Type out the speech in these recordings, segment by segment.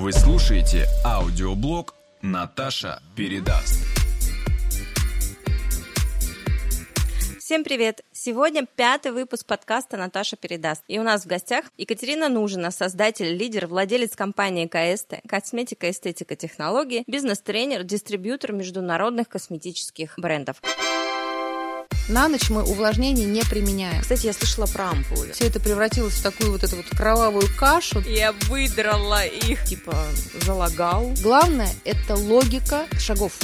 Вы слушаете аудиоблог «Наташа передаст». Всем привет! Сегодня пятый выпуск подкаста «Наташа передаст». И у нас в гостях Екатерина Нужина, создатель, лидер, владелец компании КСТ, косметика, эстетика, технологии, бизнес-тренер, дистрибьютор международных косметических брендов. На ночь мы увлажнение не применяем. Кстати, я слышала про ампулы. Все это превратилось в такую вот эту вот кровавую кашу. Я выдрала их. Типа залагал. Главное – это логика шагов.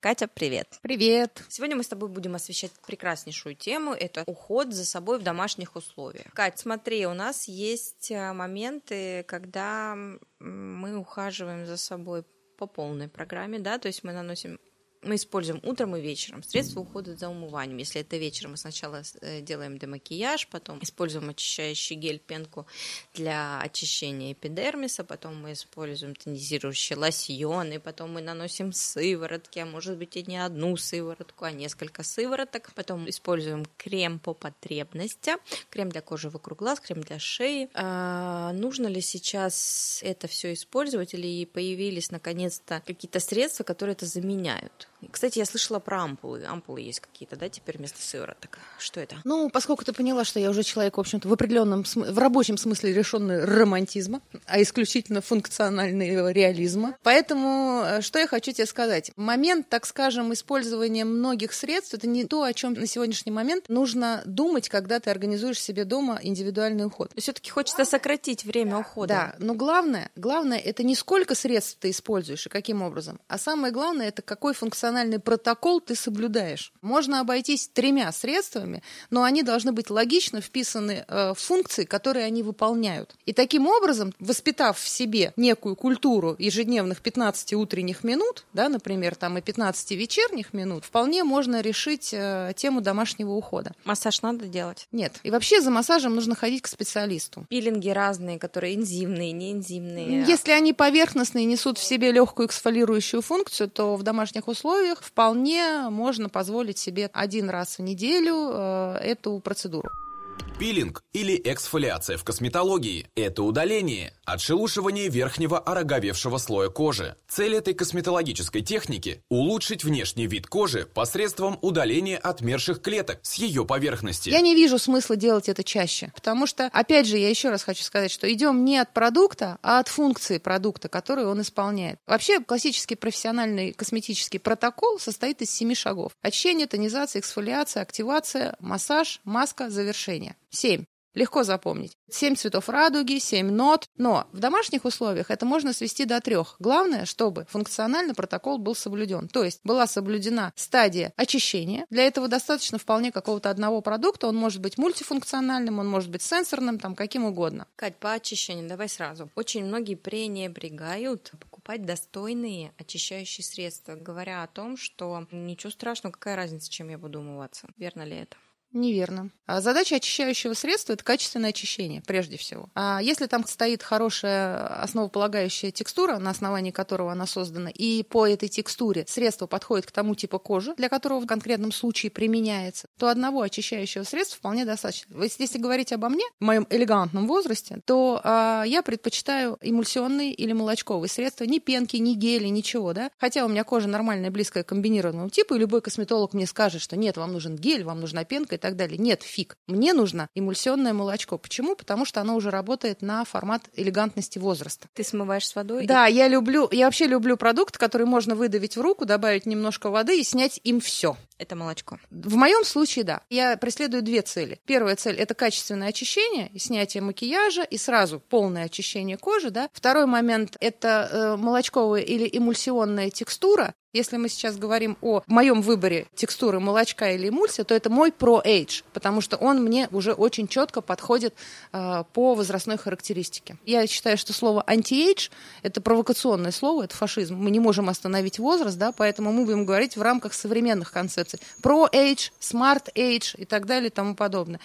Катя, привет. Привет. Сегодня мы с тобой будем освещать прекраснейшую тему. Это уход за собой в домашних условиях. Кать, смотри, у нас есть э, моменты, когда мы ухаживаем за собой по полной программе, да, то есть мы наносим мы используем утром и вечером средства ухода за умыванием. Если это вечером, мы сначала э, делаем демакияж, потом используем очищающий гель, пенку для очищения эпидермиса, потом мы используем тонизирующие лосьоны, потом мы наносим сыворотки, а может быть и не одну сыворотку, а несколько сывороток, потом используем крем по потребности, крем для кожи вокруг глаз, крем для шеи. А, нужно ли сейчас это все использовать или появились наконец-то какие-то средства, которые это заменяют? Кстати, я слышала про ампулы. Ампулы есть какие-то, да, теперь вместо сывороток. Что это? Ну, поскольку ты поняла, что я уже человек, в общем-то, в определенном, в рабочем смысле лишенный романтизма, а исключительно функционального реализма. Поэтому, э, что я хочу тебе сказать? Момент, так скажем, использования многих средств, это не то, о чем на сегодняшний момент нужно думать, когда ты организуешь себе дома индивидуальный уход. Все-таки хочется сократить время ухода. Да, но главное, главное, это не сколько средств ты используешь и каким образом, а самое главное, это какой функциональный протокол ты соблюдаешь. Можно обойтись тремя средствами, но они должны быть логично вписаны э, в функции, которые они выполняют. И таким образом, воспитав в себе некую культуру ежедневных 15 утренних минут, да, например, там и 15 вечерних минут, вполне можно решить э, тему домашнего ухода. Массаж надо делать? Нет. И вообще за массажем нужно ходить к специалисту. Пилинги разные, которые энзимные, неэнзимные. Если они поверхностные, несут в себе легкую эксфолирующую функцию, то в домашних условиях вполне можно позволить себе один раз в неделю э, эту процедуру. Пилинг или эксфолиация в косметологии – это удаление, отшелушивание верхнего ороговевшего слоя кожи. Цель этой косметологической техники – улучшить внешний вид кожи посредством удаления отмерших клеток с ее поверхности. Я не вижу смысла делать это чаще, потому что, опять же, я еще раз хочу сказать, что идем не от продукта, а от функции продукта, которую он исполняет. Вообще, классический профессиональный косметический протокол состоит из семи шагов. Очищение, тонизация, эксфолиация, активация, массаж, маска, завершение. Семь. Легко запомнить. Семь цветов радуги, семь нот. Но в домашних условиях это можно свести до трех. Главное, чтобы функционально протокол был соблюден. То есть была соблюдена стадия очищения. Для этого достаточно вполне какого-то одного продукта. Он может быть мультифункциональным, он может быть сенсорным, там каким угодно. Кать, по очищению давай сразу. Очень многие пренебрегают покупать достойные очищающие средства, говоря о том, что ничего страшного, какая разница, чем я буду умываться. Верно ли это? Неверно. А задача очищающего средства – это качественное очищение, прежде всего. А если там стоит хорошая основополагающая текстура, на основании которого она создана, и по этой текстуре средство подходит к тому типу кожи, для которого в конкретном случае применяется, то одного очищающего средства вполне достаточно. Если, говорить обо мне, в моем элегантном возрасте, то а, я предпочитаю эмульсионные или молочковые средства, ни пенки, ни гели, ничего, да. Хотя у меня кожа нормальная, близкая к комбинированному типу, и любой косметолог мне скажет, что нет, вам нужен гель, вам нужна пенка так далее. Нет, фиг. Мне нужно эмульсионное молочко. Почему? Потому что оно уже работает на формат элегантности возраста. Ты смываешь с водой? Да, я люблю, я вообще люблю продукт, который можно выдавить в руку, добавить немножко воды и снять им все. Это молочко. В моем случае, да. Я преследую две цели. Первая цель – это качественное очищение, снятие макияжа и сразу полное очищение кожи, да. Второй момент – это э, молочковая или эмульсионная текстура, если мы сейчас говорим о моем выборе текстуры молочка или эмульсия, то это мой Pro Age, потому что он мне уже очень четко подходит э, по возрастной характеристике. Я считаю, что слово anti-age – это провокационное слово, это фашизм. Мы не можем остановить возраст, да, поэтому мы будем говорить в рамках современных концепций. Pro Age, Smart Age и так далее и тому подобное.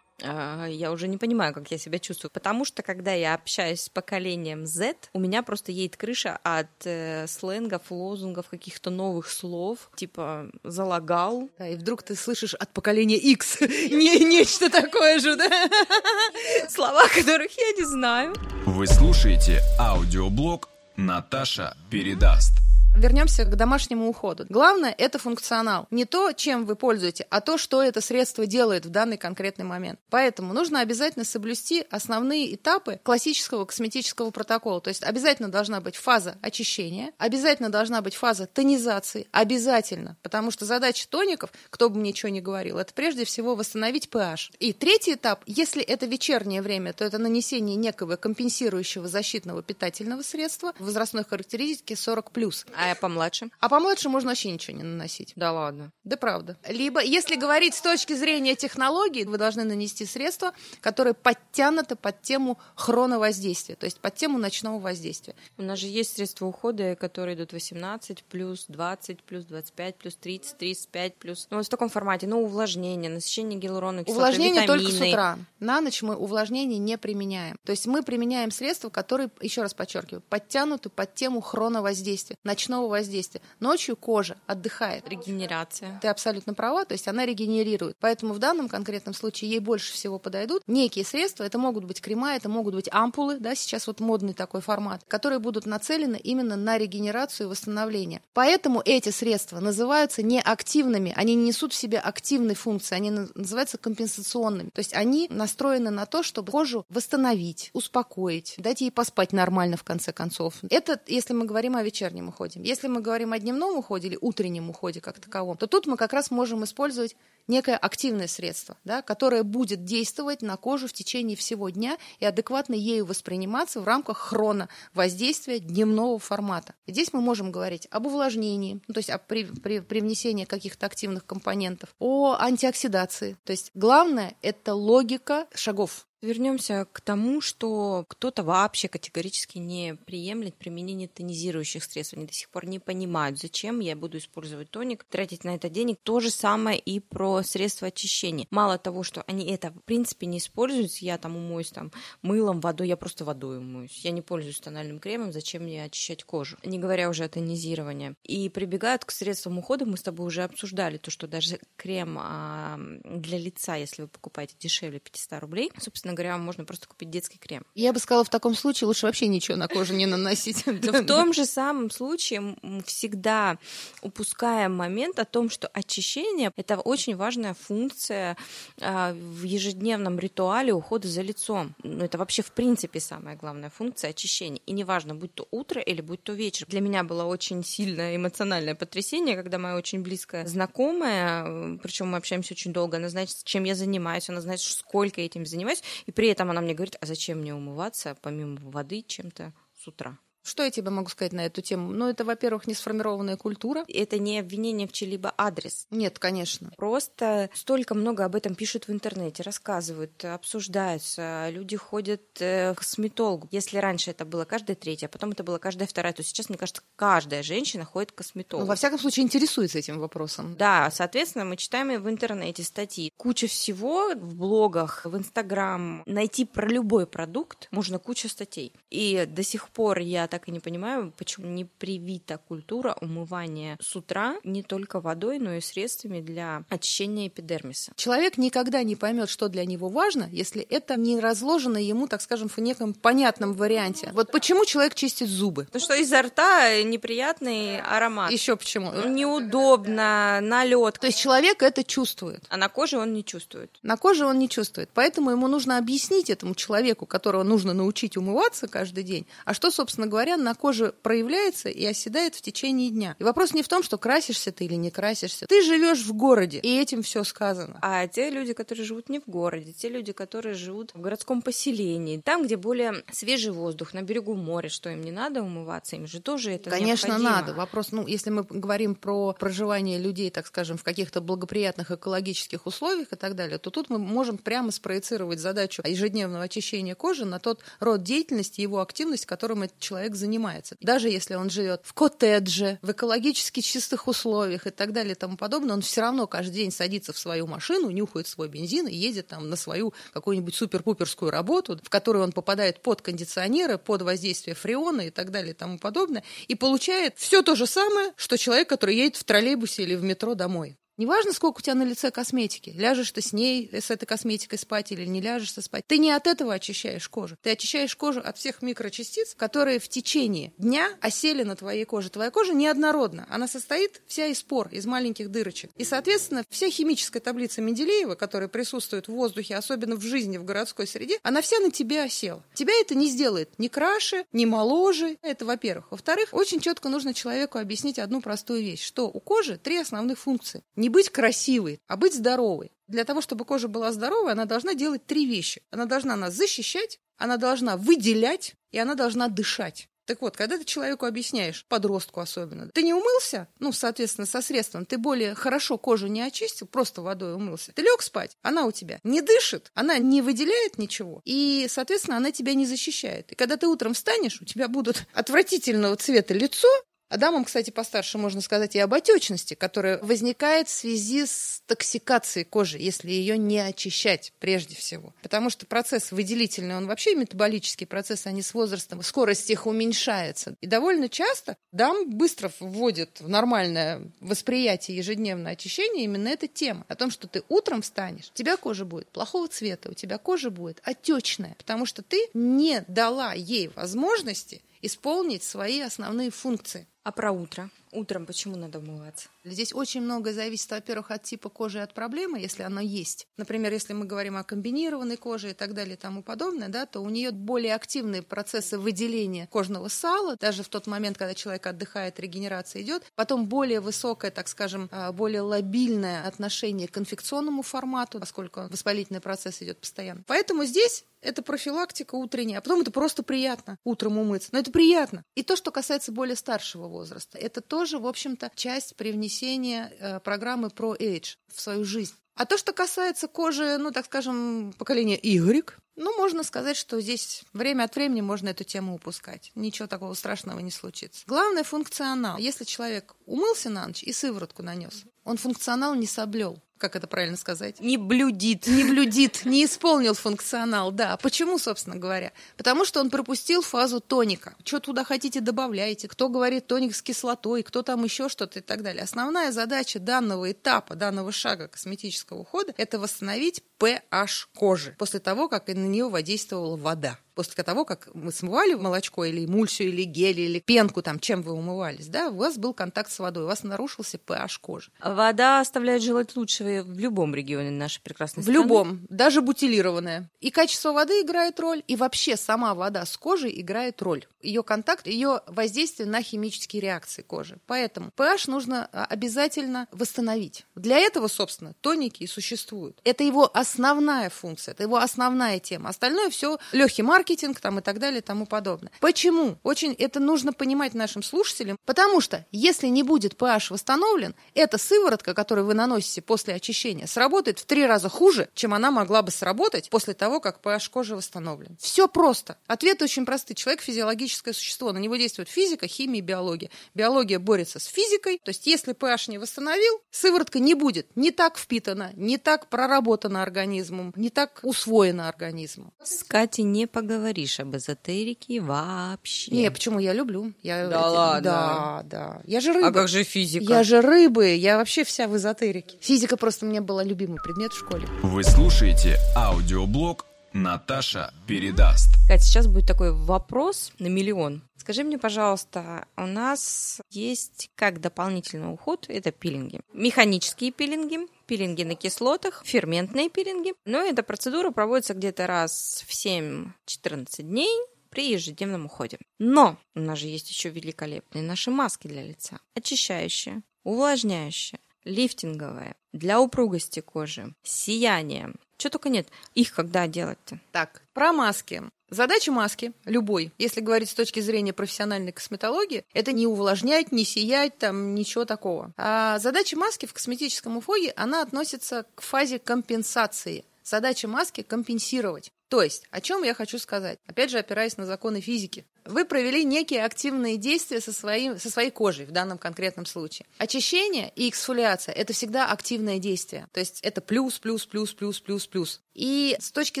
А, я уже не понимаю, как я себя чувствую. Потому что, когда я общаюсь с поколением Z, у меня просто едет крыша от э, сленгов, лозунгов, каких-то новых слов, типа «залагал». Да, и вдруг ты слышишь от поколения X не, нечто такое же, да? Слова, которых я не знаю. Вы слушаете аудиоблог Наташа передаст. Вернемся к домашнему уходу. Главное – это функционал. Не то, чем вы пользуетесь, а то, что это средство делает в данный конкретный момент. Поэтому нужно обязательно соблюсти основные этапы классического косметического протокола. То есть обязательно должна быть фаза очищения, обязательно должна быть фаза тонизации, обязательно. Потому что задача тоников, кто бы мне ничего не говорил, это прежде всего восстановить pH. И третий этап, если это вечернее время, то это нанесение некого компенсирующего защитного питательного средства возрастной характеристики 40+. А я помладше? А помладше можно вообще ничего не наносить. Да ладно. Да правда. Либо, если говорить с точки зрения технологий, вы должны нанести средства, которые подтянуты под тему хроновоздействия, то есть под тему ночного воздействия. У нас же есть средства ухода, которые идут 18 плюс, 20 плюс, 25 плюс, 30, 35 плюс. Ну, вот в таком формате. Ну, увлажнение, насыщение гиалуроновой кислотой, Увлажнение витамины. только с утра. На ночь мы увлажнение не применяем. То есть мы применяем средства, которые, еще раз подчеркиваю, подтянуты под тему хроновоздействия, ночного воздействия. Ночью кожа отдыхает. Регенерация. Ты абсолютно права, то есть она регенерирует. Поэтому в данном конкретном случае ей больше всего подойдут некие средства. Это могут быть крема, это могут быть ампулы, да, сейчас вот модный такой формат, которые будут нацелены именно на регенерацию и восстановление. Поэтому эти средства называются неактивными, они не несут в себе активной функции, они называются компенсационными. То есть они настроены на то, чтобы кожу восстановить, успокоить, дать ей поспать нормально в конце концов. Это если мы говорим о вечернем уходе. Если мы говорим о дневном уходе или утреннем уходе как таковом, то тут мы как раз можем использовать некое активное средство, да, которое будет действовать на кожу в течение всего дня и адекватно ею восприниматься в рамках хрона воздействия дневного формата. Здесь мы можем говорить об увлажнении, ну, то есть о при, при, привнесении каких-то активных компонентов, о антиоксидации. То есть главное – это логика шагов. Вернемся к тому, что кто-то вообще категорически не приемлет применение тонизирующих средств. Они до сих пор не понимают, зачем я буду использовать тоник, тратить на это денег. То же самое и про средства очищения. Мало того, что они это в принципе не используют, я там умоюсь там мылом, водой, я просто водой умоюсь. Я не пользуюсь тональным кремом, зачем мне очищать кожу? Не говоря уже о тонизировании. И прибегают к средствам ухода, мы с тобой уже обсуждали то, что даже крем а, для лица, если вы покупаете дешевле 500 рублей, собственно говоря, можно просто купить детский крем. Я бы сказала, в таком случае лучше вообще ничего на кожу не наносить. Но в том же самом случае мы всегда упускаем момент о том, что очищение – это очень важная функция а, в ежедневном ритуале ухода за лицом. Ну, это вообще в принципе самая главная функция очищения. И неважно, будь то утро или будь то вечер. Для меня было очень сильное эмоциональное потрясение, когда моя очень близкая знакомая, причем мы общаемся очень долго, она знает, чем я занимаюсь, она знает, сколько я этим занимаюсь, и при этом она мне говорит, а зачем мне умываться помимо воды чем-то с утра? Что я тебе могу сказать на эту тему? Ну, это, во-первых, не сформированная культура. Это не обвинение в чьи-либо адрес. Нет, конечно. Просто столько много об этом пишут в интернете, рассказывают, обсуждаются. Люди ходят э, к косметологу. Если раньше это было каждая третья, а потом это было каждая вторая, то сейчас, мне кажется, каждая женщина ходит к косметологу. Ну, во всяком случае, интересуется этим вопросом. Да, соответственно, мы читаем в интернете статьи. Куча всего в блогах, в Инстаграм. Найти про любой продукт можно куча статей. И до сих пор я так и не понимаю, почему не привита культура умывания с утра не только водой, но и средствами для очищения эпидермиса. Человек никогда не поймет, что для него важно, если это не разложено ему, так скажем, в неком понятном варианте. Вот почему человек чистит зубы? Потому что изо рта неприятный аромат. Еще почему? Неудобно, налет. То есть человек это чувствует. А на коже он не чувствует. На коже он не чувствует. Поэтому ему нужно объяснить этому человеку, которого нужно научить умываться каждый день, а что, собственно говоря, на коже проявляется и оседает в течение дня. И вопрос не в том, что красишься ты или не красишься. Ты живешь в городе, и этим все сказано. А те люди, которые живут не в городе, те люди, которые живут в городском поселении, там, где более свежий воздух, на берегу моря, что им не надо умываться, им же тоже это Конечно, необходимо. надо. Вопрос, ну, если мы говорим про проживание людей, так скажем, в каких-то благоприятных экологических условиях и так далее, то тут мы можем прямо спроецировать задачу ежедневного очищения кожи на тот род деятельности, его активность, которым этот человек занимается. Даже если он живет в коттедже, в экологически чистых условиях и так далее и тому подобное, он все равно каждый день садится в свою машину, нюхает свой бензин и едет там на свою какую-нибудь супер-пуперскую работу, в которую он попадает под кондиционеры, под воздействие фреона и так далее и тому подобное, и получает все то же самое, что человек, который едет в троллейбусе или в метро домой. Неважно, сколько у тебя на лице косметики. Ляжешь ты с ней, с этой косметикой спать или не ляжешься спать. Ты не от этого очищаешь кожу. Ты очищаешь кожу от всех микрочастиц, которые в течение дня осели на твоей коже. Твоя кожа неоднородна. Она состоит вся из пор, из маленьких дырочек. И, соответственно, вся химическая таблица Менделеева, которая присутствует в воздухе, особенно в жизни, в городской среде, она вся на тебе осела. Тебя это не сделает ни краше, ни моложе. Это, во-первых. Во-вторых, очень четко нужно человеку объяснить одну простую вещь, что у кожи три основных функции. Не быть красивой, а быть здоровой. Для того, чтобы кожа была здоровой, она должна делать три вещи. Она должна нас защищать, она должна выделять, и она должна дышать. Так вот, когда ты человеку объясняешь, подростку особенно, ты не умылся, ну, соответственно, со средством, ты более хорошо кожу не очистил, просто водой умылся, ты лег спать, она у тебя не дышит, она не выделяет ничего, и, соответственно, она тебя не защищает. И когда ты утром встанешь, у тебя будут отвратительного цвета лицо, а дамам, кстати, постарше можно сказать и об отечности, которая возникает в связи с токсикацией кожи, если ее не очищать прежде всего. Потому что процесс выделительный, он вообще метаболический процесс, они с возрастом, скорость их уменьшается. И довольно часто дам быстро вводят в нормальное восприятие ежедневное очищение именно эта тема. О том, что ты утром встанешь, у тебя кожа будет плохого цвета, у тебя кожа будет отечная, потому что ты не дала ей возможности исполнить свои основные функции. А про утро? Утром почему надо умываться? Здесь очень многое зависит, во-первых, от типа кожи и от проблемы, если она есть. Например, если мы говорим о комбинированной коже и так далее и тому подобное, да, то у нее более активные процессы выделения кожного сала, даже в тот момент, когда человек отдыхает, регенерация идет. Потом более высокое, так скажем, а, более лобильное отношение к инфекционному формату, поскольку воспалительный процесс идет постоянно. Поэтому здесь это профилактика утренняя, а потом это просто приятно утром умыться. Но это приятно. И то, что касается более старшего возраста, это тоже, в общем-то, часть привнесения э, программы Pro Age в свою жизнь. А то, что касается кожи, ну, так скажем, поколения Y, ну, можно сказать, что здесь время от времени можно эту тему упускать. Ничего такого страшного не случится. Главное – функционал. Если человек умылся на ночь и сыворотку нанес, он функционал не соблел как это правильно сказать? Не блюдит. Не блюдит, не исполнил функционал, да. Почему, собственно говоря? Потому что он пропустил фазу тоника. Что туда хотите, добавляйте. Кто говорит тоник с кислотой, кто там еще что-то и так далее. Основная задача данного этапа, данного шага косметического ухода – это восстановить pH кожи после того, как на нее воздействовала вода после того, как мы смывали молочко или эмульсию, или гель, или пенку, там, чем вы умывались, да, у вас был контакт с водой, у вас нарушился pH кожи. Вода оставляет желать лучшего в любом регионе нашей прекрасной страны. В любом, даже бутилированная. И качество воды играет роль, и вообще сама вода с кожей играет роль. Ее контакт, ее воздействие на химические реакции кожи. Поэтому pH нужно а, обязательно восстановить. Для этого, собственно, тоники и существуют. Это его основная функция, это его основная тема. Остальное все легкий маркетинг, маркетинг там, и так далее и тому подобное. Почему? Очень это нужно понимать нашим слушателям, потому что если не будет pH восстановлен, эта сыворотка, которую вы наносите после очищения, сработает в три раза хуже, чем она могла бы сработать после того, как pH кожи восстановлен. Все просто. Ответ очень простой. Человек физиологическое существо, на него действует физика, химия и биология. Биология борется с физикой, то есть если pH не восстановил, сыворотка не будет не так впитана, не так проработана организмом, не так усвоена организмом. С Катей не поговорим говоришь об эзотерике вообще. Не, почему я люблю? Я, да ладно? Да, да. Я же рыба. А как же физика? Я же рыбы, я вообще вся в эзотерике. Физика просто мне была любимый предмет в школе. Вы слушаете аудиоблог Наташа передаст. Катя, сейчас будет такой вопрос на миллион. Скажи мне, пожалуйста, у нас есть как дополнительный уход, это пилинги. Механические пилинги, пилинги на кислотах, ферментные пилинги. Но эта процедура проводится где-то раз в 7-14 дней при ежедневном уходе. Но у нас же есть еще великолепные наши маски для лица. Очищающие, увлажняющие, лифтинговые, для упругости кожи, сияние. Что только нет. Их когда делать-то? Так, про маски. Задача маски, любой, если говорить с точки зрения профессиональной косметологии, это не увлажнять, не сиять, там ничего такого. А задача маски в косметическом уфоге, она относится к фазе компенсации. Задача маски – компенсировать. То есть, о чем я хочу сказать? Опять же, опираясь на законы физики. Вы провели некие активные действия со, своим, со своей кожей в данном конкретном случае. Очищение и эксфолиация – это всегда активное действие. То есть это плюс, плюс, плюс, плюс, плюс, плюс. И с точки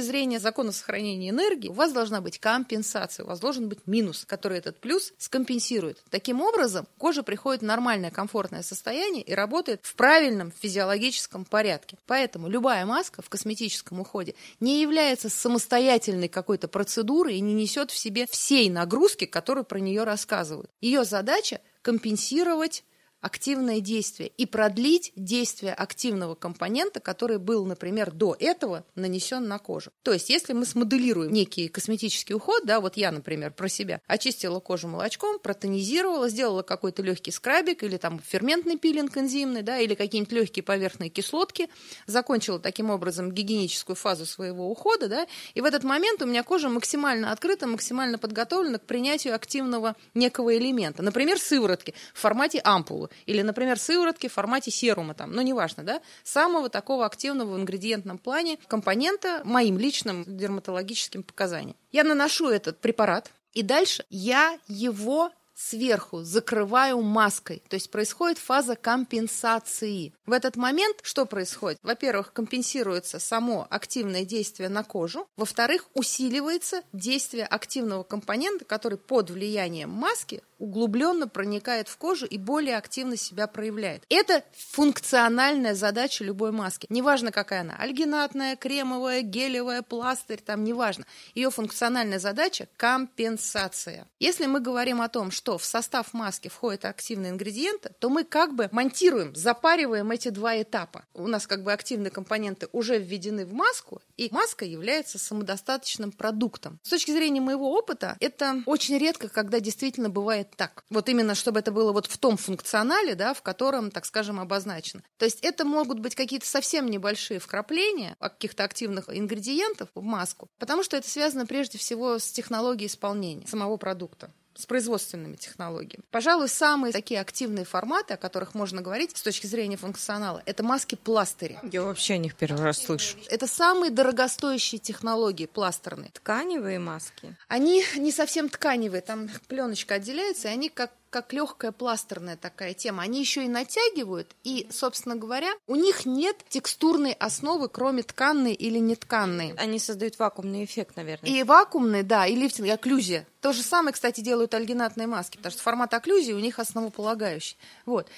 зрения закона сохранения энергии у вас должна быть компенсация, у вас должен быть минус, который этот плюс скомпенсирует. Таким образом, кожа приходит в нормальное, комфортное состояние и работает в правильном физиологическом порядке. Поэтому любая маска в косметическом уходе не является самостоятельной какой-то процедурой и не несет в себе всей нагрузки, которые про нее рассказывают. Ее задача компенсировать активное действие и продлить действие активного компонента, который был, например, до этого нанесен на кожу. То есть, если мы смоделируем некий косметический уход, да, вот я, например, про себя, очистила кожу молочком, протонизировала, сделала какой-то легкий скрабик или там ферментный пилинг энзимный, да, или какие-нибудь легкие поверхные кислотки, закончила таким образом гигиеническую фазу своего ухода, да, и в этот момент у меня кожа максимально открыта, максимально подготовлена к принятию активного некого элемента, например, сыворотки в формате ампулы или, например, сыворотки в формате серума, там, ну, неважно, да, самого такого активного в ингредиентном плане компонента моим личным дерматологическим показаниям. Я наношу этот препарат, и дальше я его сверху закрываю маской. То есть происходит фаза компенсации. В этот момент что происходит? Во-первых, компенсируется само активное действие на кожу. Во-вторых, усиливается действие активного компонента, который под влиянием маски углубленно проникает в кожу и более активно себя проявляет. Это функциональная задача любой маски. Неважно, какая она, альгинатная, кремовая, гелевая, пластырь, там неважно. Ее функциональная задача – компенсация. Если мы говорим о том, что в состав маски входят активные ингредиенты, то мы как бы монтируем, запариваем эти два этапа. У нас как бы активные компоненты уже введены в маску, и маска является самодостаточным продуктом. С точки зрения моего опыта, это очень редко, когда действительно бывает так. Вот именно, чтобы это было вот в том функционале, да, в котором, так скажем, обозначено. То есть это могут быть какие-то совсем небольшие вкрапления каких-то активных ингредиентов в маску, потому что это связано прежде всего с технологией исполнения самого продукта с производственными технологиями. Пожалуй, самые такие активные форматы, о которых можно говорить с точки зрения функционала, это маски-пластыри. Я вообще о них первый раз слышу. Это самые дорогостоящие технологии пластерные. Тканевые маски? Они не совсем тканевые, там пленочка отделяется, и они как как легкая пластерная такая тема. Они еще и натягивают, и, собственно говоря, у них нет текстурной основы, кроме тканной или нетканной. Они создают вакуумный эффект, наверное. И вакуумный, да, и лифтинг, и окклюзия. То же самое, кстати, делают альгинатные маски, потому что формат окклюзии у них основополагающий. Вот.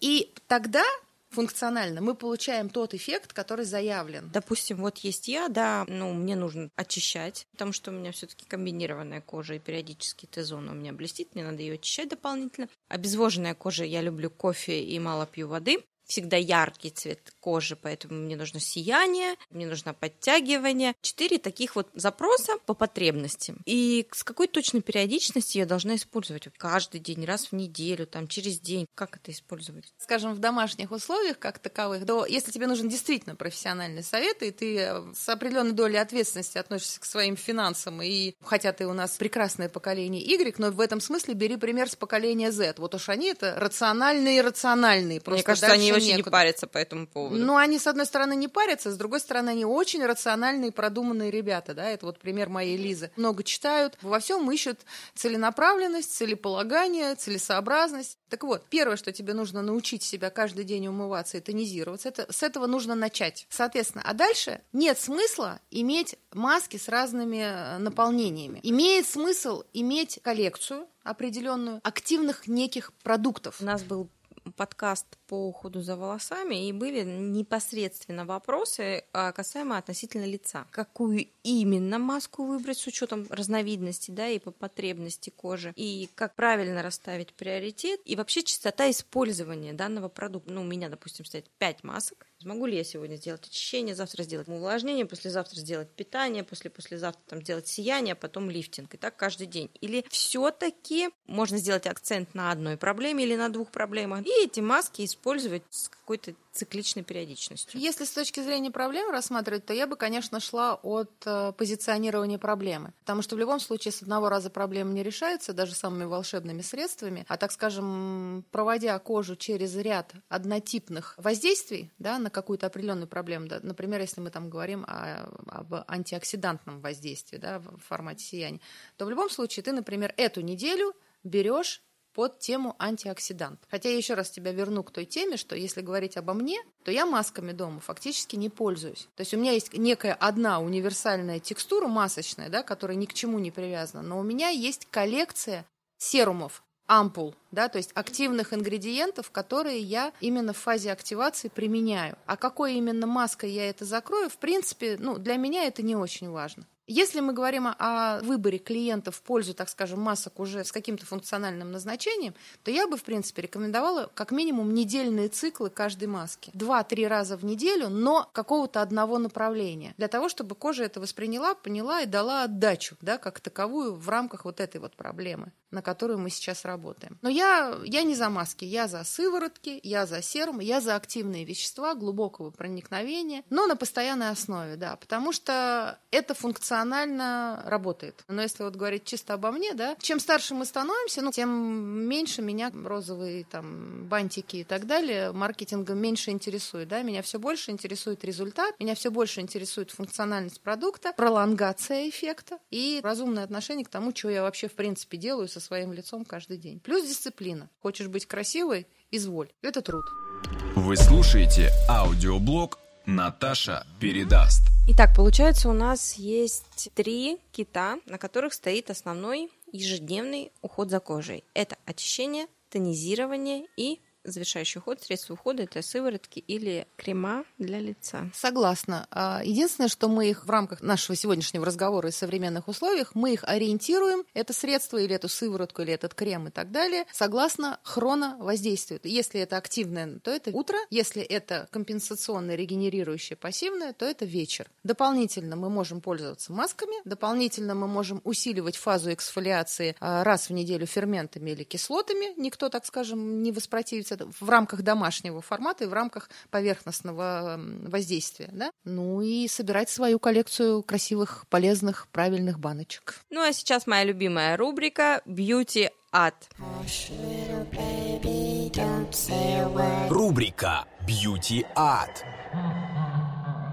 И тогда функционально мы получаем тот эффект, который заявлен. Допустим, вот есть я, да, ну, мне нужно очищать, потому что у меня все-таки комбинированная кожа, и периодически Т-зона у меня блестит, мне надо ее очищать дополнительно. Обезвоженная кожа, я люблю кофе и мало пью воды всегда яркий цвет кожи, поэтому мне нужно сияние, мне нужно подтягивание. Четыре таких вот запроса по потребностям. И с какой точной периодичностью я должна использовать? Каждый день, раз в неделю, там, через день. Как это использовать? Скажем, в домашних условиях, как таковых, то если тебе нужен действительно профессиональный совет, и ты э, с определенной долей ответственности относишься к своим финансам, и хотя ты у нас прекрасное поколение Y, но в этом смысле бери пример с поколения Z. Вот уж они это рациональные и рациональные. Просто Мне кажется, они очень некуда. не парятся по этому поводу. Ну, они, с одной стороны, не парятся, с другой стороны, они очень рациональные, продуманные ребята, да, это вот пример моей Лизы. Много читают, во всем ищут целенаправленность, целеполагание, целесообразность. Так вот, первое, что тебе нужно научить себя каждый день умываться и тонизироваться, это, с этого нужно начать. Соответственно, а дальше нет смысла иметь маски с разными э, наполнениями. Имеет смысл иметь коллекцию, определенную активных неких продуктов. У нас был подкаст по уходу за волосами, и были непосредственно вопросы а, касаемо относительно лица. Какую именно маску выбрать с учетом разновидности, да, и по потребности кожи, и как правильно расставить приоритет, и вообще частота использования данного продукта. Ну, у меня, допустим, стоит 5 масок, Смогу ли я сегодня сделать очищение, завтра сделать увлажнение, послезавтра сделать питание, после послезавтра там сделать сияние, а потом лифтинг. И так каждый день. Или все-таки можно сделать акцент на одной проблеме или на двух проблемах, и эти маски использовать с какой-то цикличной периодичностью. Если с точки зрения проблем рассматривать, то я бы, конечно, шла от э, позиционирования проблемы. Потому что в любом случае с одного раза проблема не решается, даже самыми волшебными средствами. А, так скажем, проводя кожу через ряд однотипных воздействий да, на на какую-то определенную проблему. Да? Например, если мы там говорим о, об антиоксидантном воздействии да, в формате сияния, то в любом случае ты, например, эту неделю берешь под тему антиоксидант. Хотя я еще раз тебя верну к той теме, что если говорить обо мне, то я масками дома фактически не пользуюсь. То есть у меня есть некая одна универсальная текстура масочная, да, которая ни к чему не привязана, но у меня есть коллекция серумов, ампул, да, то есть активных ингредиентов, которые я именно в фазе активации применяю. А какой именно маской я это закрою, в принципе, ну, для меня это не очень важно. Если мы говорим о выборе клиентов в пользу, так скажем, масок уже с каким-то функциональным назначением, то я бы, в принципе, рекомендовала как минимум недельные циклы каждой маски. Два-три раза в неделю, но какого-то одного направления. Для того, чтобы кожа это восприняла, поняла и дала отдачу, да, как таковую в рамках вот этой вот проблемы на которую мы сейчас работаем. Но я, я не за маски, я за сыворотки, я за серум, я за активные вещества глубокого проникновения, но на постоянной основе, да, потому что это функционально работает. Но если вот говорить чисто обо мне, да, чем старше мы становимся, ну, тем меньше меня розовые там бантики и так далее маркетингом меньше интересует, да, меня все больше интересует результат, меня все больше интересует функциональность продукта, пролонгация эффекта и разумное отношение к тому, что я вообще в принципе делаю со своим лицом каждый день. Плюс дисциплина. Хочешь быть красивой? Изволь. Это труд. Вы слушаете аудиоблог «Наташа передаст». Итак, получается, у нас есть три кита, на которых стоит основной ежедневный уход за кожей. Это очищение, тонизирование и завершающий уход, средства ухода – это сыворотки или крема для лица. Согласна. А, единственное, что мы их в рамках нашего сегодняшнего разговора и современных условиях, мы их ориентируем, это средство или эту сыворотку, или этот крем и так далее, согласно хроновоздействию. Если это активное, то это утро, если это компенсационное, регенерирующее, пассивное, то это вечер. Дополнительно мы можем пользоваться масками, дополнительно мы можем усиливать фазу эксфолиации а, раз в неделю ферментами или кислотами, никто, так скажем, не воспротивится в рамках домашнего формата и в рамках поверхностного воздействия. Да? Ну и собирать свою коллекцию красивых, полезных, правильных баночек. Ну а сейчас моя любимая рубрика «Beauty Art». Рубрика «Beauty Art».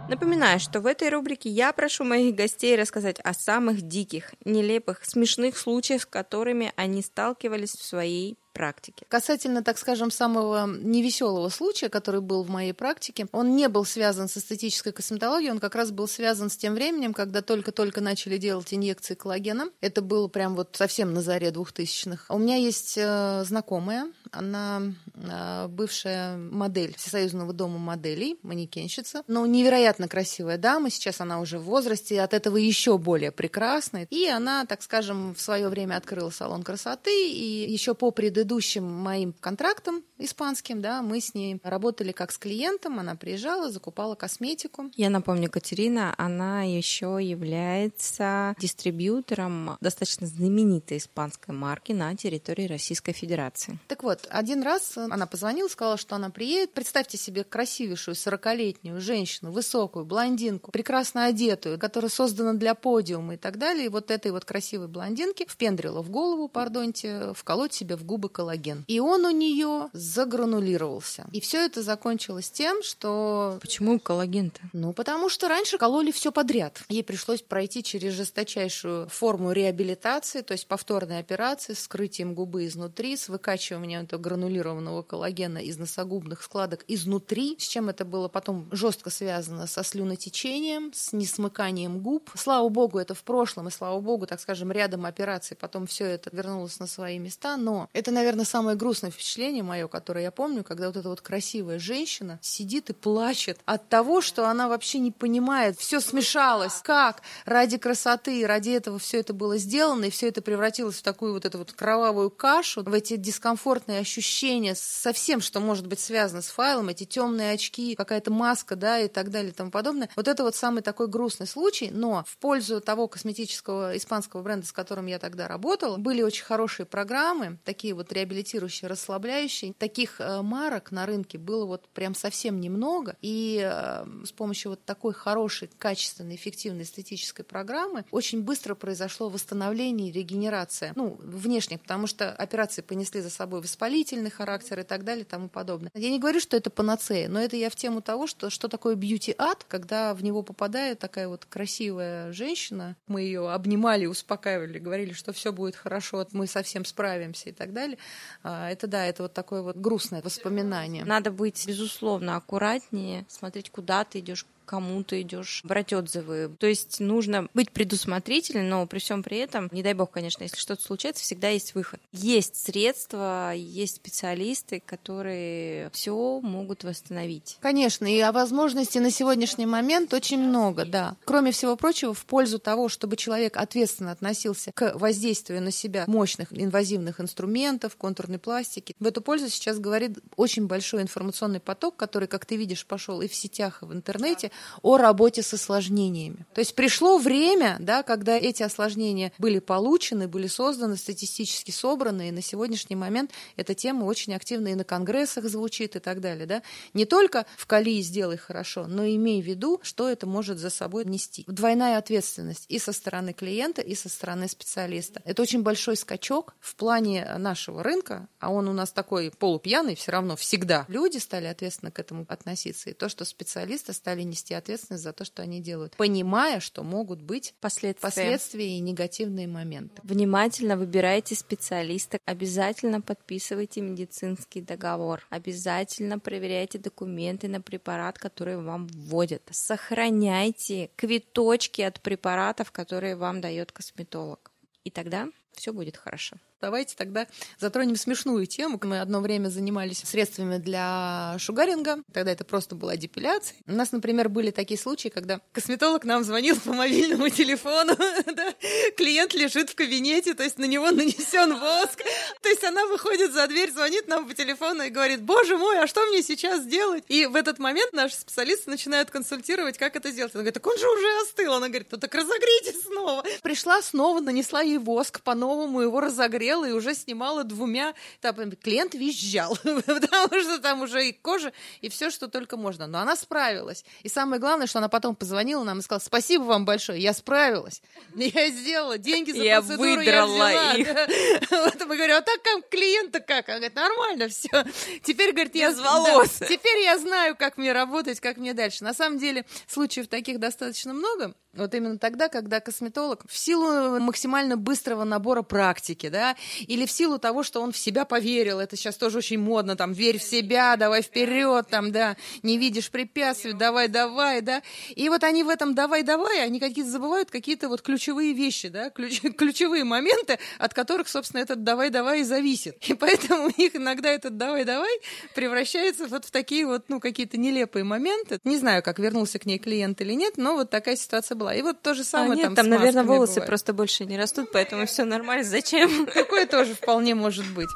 Напоминаю, что в этой рубрике я прошу моих гостей рассказать о самых диких, нелепых, смешных случаях, с которыми они сталкивались в своей практике. Касательно, так скажем, самого невеселого случая, который был в моей практике, он не был связан с эстетической косметологией, он как раз был связан с тем временем, когда только-только начали делать инъекции коллагена. Это было прям вот совсем на заре двухтысячных. У меня есть э, знакомая, она э, бывшая модель Всесоюзного дома моделей, манекенщица, но невероятно красивая дама, сейчас она уже в возрасте, от этого еще более прекрасная. И она, так скажем, в свое время открыла салон красоты, и еще по предыдущим моим контрактом испанским, да, мы с ней работали как с клиентом, она приезжала, закупала косметику. Я напомню, Катерина, она еще является дистрибьютором достаточно знаменитой испанской марки на территории Российской Федерации. Так вот, один раз она позвонила, сказала, что она приедет. Представьте себе красивейшую 40-летнюю женщину, высокую, блондинку, прекрасно одетую, которая создана для подиума и так далее. И вот этой вот красивой блондинке впендрила в голову, пардоньте, вколоть себе в губы коллаген. И он у нее загранулировался. И все это закончилось тем, что... Почему коллаген-то? Ну, потому что раньше кололи все подряд. Ей пришлось пройти через жесточайшую форму реабилитации, то есть повторной операции с скрытием губы изнутри, с выкачиванием этого гранулированного коллагена из носогубных складок изнутри, с чем это было потом жестко связано со слюнотечением, с несмыканием губ. Слава богу, это в прошлом, и слава богу, так скажем, рядом операций потом все это вернулось на свои места, но это, наверное, самое грустное впечатление мое, которое я помню, когда вот эта вот красивая женщина сидит и плачет от того, что она вообще не понимает, все смешалось, как ради красоты, ради этого все это было сделано, и все это превратилось в такую вот эту вот кровавую кашу, в эти дискомфортные ощущения со всем, что может быть связано с файлом, эти темные очки, какая-то маска, да, и так далее и тому подобное. Вот это вот самый такой грустный случай, но в пользу того косметического испанского бренда, с которым я тогда работала, были очень хорошие программы, такие вот реабилитирующие, расслабляющие. Таких э, марок на рынке было вот прям совсем немного, и э, с помощью вот такой хорошей, качественной, эффективной эстетической программы очень быстро произошло восстановление и регенерация, ну, внешних, потому что операции понесли за собой воспалительный характер и так далее и тому подобное. Я не говорю, что это панацея, но это я в тему того, что, что такое бьюти-ад, когда в него попадает такая вот красивая женщина, мы ее обнимали, успокаивали, говорили, что все будет хорошо, мы совсем справимся и так далее. А, это да, это вот такое вот грустное воспоминание. Надо быть, безусловно, аккуратнее, смотреть, куда ты идешь, кому ты идешь, брать отзывы. То есть нужно быть предусмотрительным, но при всем при этом, не дай бог, конечно, если что-то случается, всегда есть выход. Есть средства, есть специалисты, которые все могут восстановить. Конечно, и о возможности на сегодняшний момент очень много, да. Кроме всего прочего, в пользу того, чтобы человек ответственно относился к воздействию на себя мощных инвазивных инструментов, контурной пластики, в эту пользу сейчас говорит очень большой информационный поток, который, как ты видишь, пошел и в сетях, и в интернете, о работе с осложнениями. То есть пришло время, да, когда эти осложнения были получены, были созданы, статистически собраны, и на сегодняшний момент эта тема очень активно и на конгрессах звучит и так далее. Да? Не только в кали сделай хорошо, но имей в виду, что это может за собой нести. Двойная ответственность и со стороны клиента, и со стороны специалиста. Это очень большой скачок в плане нашего рынка, а он у нас такой полупьяный все равно всегда. Люди стали ответственно к этому относиться, и то, что специалисты стали нести нести ответственность за то, что они делают, понимая, что могут быть последствия, последствия и негативные моменты. Внимательно выбирайте специалиста, обязательно подписывайте медицинский договор, обязательно проверяйте документы на препарат, который вам вводят, сохраняйте квиточки от препаратов, которые вам дает косметолог. И тогда все будет хорошо. Давайте тогда затронем смешную тему. Мы одно время занимались средствами для шугаринга. Тогда это просто была депиляция. У нас, например, были такие случаи, когда косметолог нам звонил по мобильному телефону. да? Клиент лежит в кабинете, то есть на него нанесен воск. То есть она выходит за дверь, звонит нам по телефону и говорит, боже мой, а что мне сейчас делать? И в этот момент наши специалисты начинают консультировать, как это сделать. Она говорит, так он же уже остыл. Она говорит, ну так разогрейте снова. Пришла снова, нанесла ей воск, по-новому его разогрела, смотрела и уже снимала двумя этапами. Клиент визжал, потому что там уже и кожа, и все, что только можно. Но она справилась. И самое главное, что она потом позвонила нам и сказала, спасибо вам большое, я справилась. Я сделала деньги за я процедуру, выдрала я взяла. их. Да. Вот мы говорим, а так как клиента как? Она говорит, нормально все. Теперь, говорит, я... Без волос. Да, теперь я знаю, как мне работать, как мне дальше. На самом деле, случаев таких достаточно много. Вот именно тогда, когда косметолог в силу максимально быстрого набора практики, да, или в силу того, что он в себя поверил, это сейчас тоже очень модно, там, верь в себя, давай вперед, там, да, не видишь препятствий, давай, давай, да, и вот они в этом давай, давай, они какие-то забывают какие-то вот ключевые вещи, да, ключ, ключевые моменты, от которых, собственно, этот давай, давай и зависит, и поэтому у них иногда этот давай, давай превращается вот в такие вот, ну, какие-то нелепые моменты, не знаю, как вернулся к ней клиент или нет, но вот такая ситуация была, и вот то же самое а нет, там, там с наверное, волосы бывает. просто больше не растут, поэтому все нормально. Зачем? Такое тоже вполне может быть.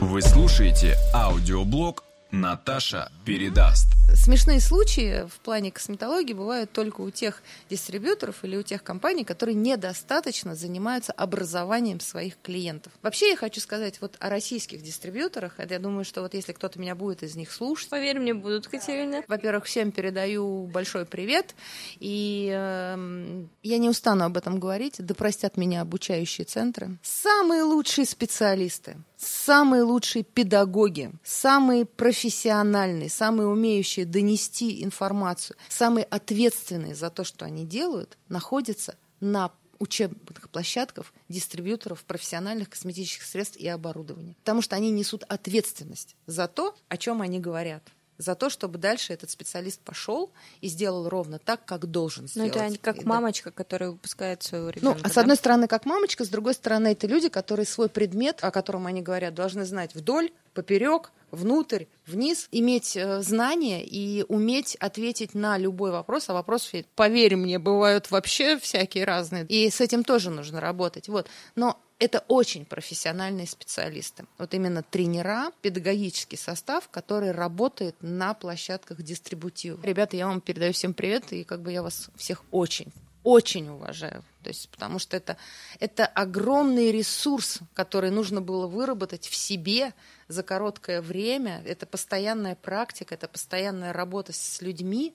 Вы слушаете аудиоблог «Наташа передаст». Смешные случаи в плане косметологии бывают только у тех дистрибьюторов или у тех компаний, которые недостаточно занимаются образованием своих клиентов. Вообще я хочу сказать вот о российских дистрибьюторах. Это я думаю, что вот если кто-то меня будет из них слушать, Поверь мне, будут, Катерина. во-первых, всем передаю большой привет. И эм, я не устану об этом говорить. Да простят меня обучающие центры. Самые лучшие специалисты, самые лучшие педагоги, самые профессиональные, самые умеющие донести информацию, самые ответственные за то, что они делают, находятся на учебных площадках дистрибьюторов профессиональных косметических средств и оборудования. Потому что они несут ответственность за то, о чем они говорят за то, чтобы дальше этот специалист пошел и сделал ровно так, как должен Ну, сделать. это они как И, да. мамочка, которая выпускает своего Ну, ребенка. а с одной стороны, как мамочка, с другой стороны, это люди, которые свой предмет, о котором они говорят, должны знать вдоль, поперек, внутрь, вниз, иметь э, знания и уметь ответить на любой вопрос. А вопросы, поверь мне, бывают вообще всякие разные. И с этим тоже нужно работать. Вот. Но это очень профессиональные специалисты. Вот именно тренера, педагогический состав, который работает на площадках дистрибутива. Ребята, я вам передаю всем привет, и как бы я вас всех очень очень уважаю. То есть, потому что это, это огромный ресурс, который нужно было выработать в себе за короткое время. Это постоянная практика, это постоянная работа с людьми.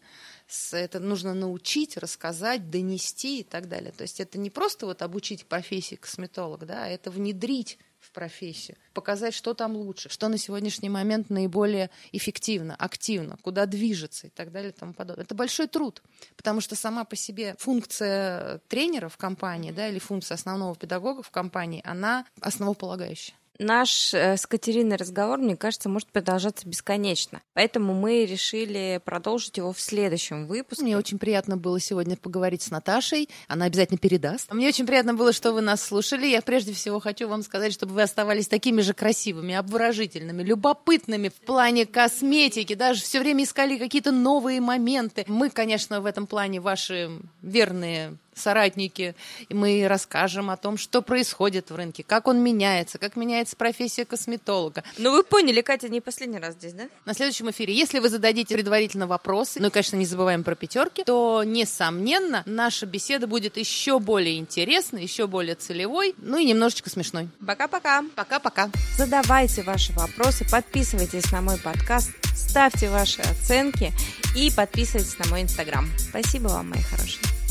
Это нужно научить, рассказать, донести и так далее. То есть это не просто вот обучить профессии косметолог, да, а это внедрить в профессию, показать, что там лучше, что на сегодняшний момент наиболее эффективно, активно, куда движется и так далее и тому подобное. Это большой труд, потому что сама по себе функция тренера в компании, да, или функция основного педагога в компании, она основополагающая. Наш э, с Катериной разговор, мне кажется, может продолжаться бесконечно. Поэтому мы решили продолжить его в следующем выпуске. Мне очень приятно было сегодня поговорить с Наташей. Она обязательно передаст. Мне очень приятно было, что вы нас слушали. Я прежде всего хочу вам сказать, чтобы вы оставались такими же красивыми, обворожительными, любопытными в плане косметики. Даже все время искали какие-то новые моменты. Мы, конечно, в этом плане ваши верные соратники, и мы расскажем о том, что происходит в рынке, как он меняется, как меняется профессия косметолога. Ну, вы поняли, Катя не последний раз здесь, да? На следующем эфире, если вы зададите предварительно вопросы, ну и, конечно, не забываем про пятерки, то, несомненно, наша беседа будет еще более интересной, еще более целевой, ну и немножечко смешной. Пока-пока. Пока-пока. Задавайте ваши вопросы, подписывайтесь на мой подкаст, ставьте ваши оценки и подписывайтесь на мой инстаграм. Спасибо вам, мои хорошие.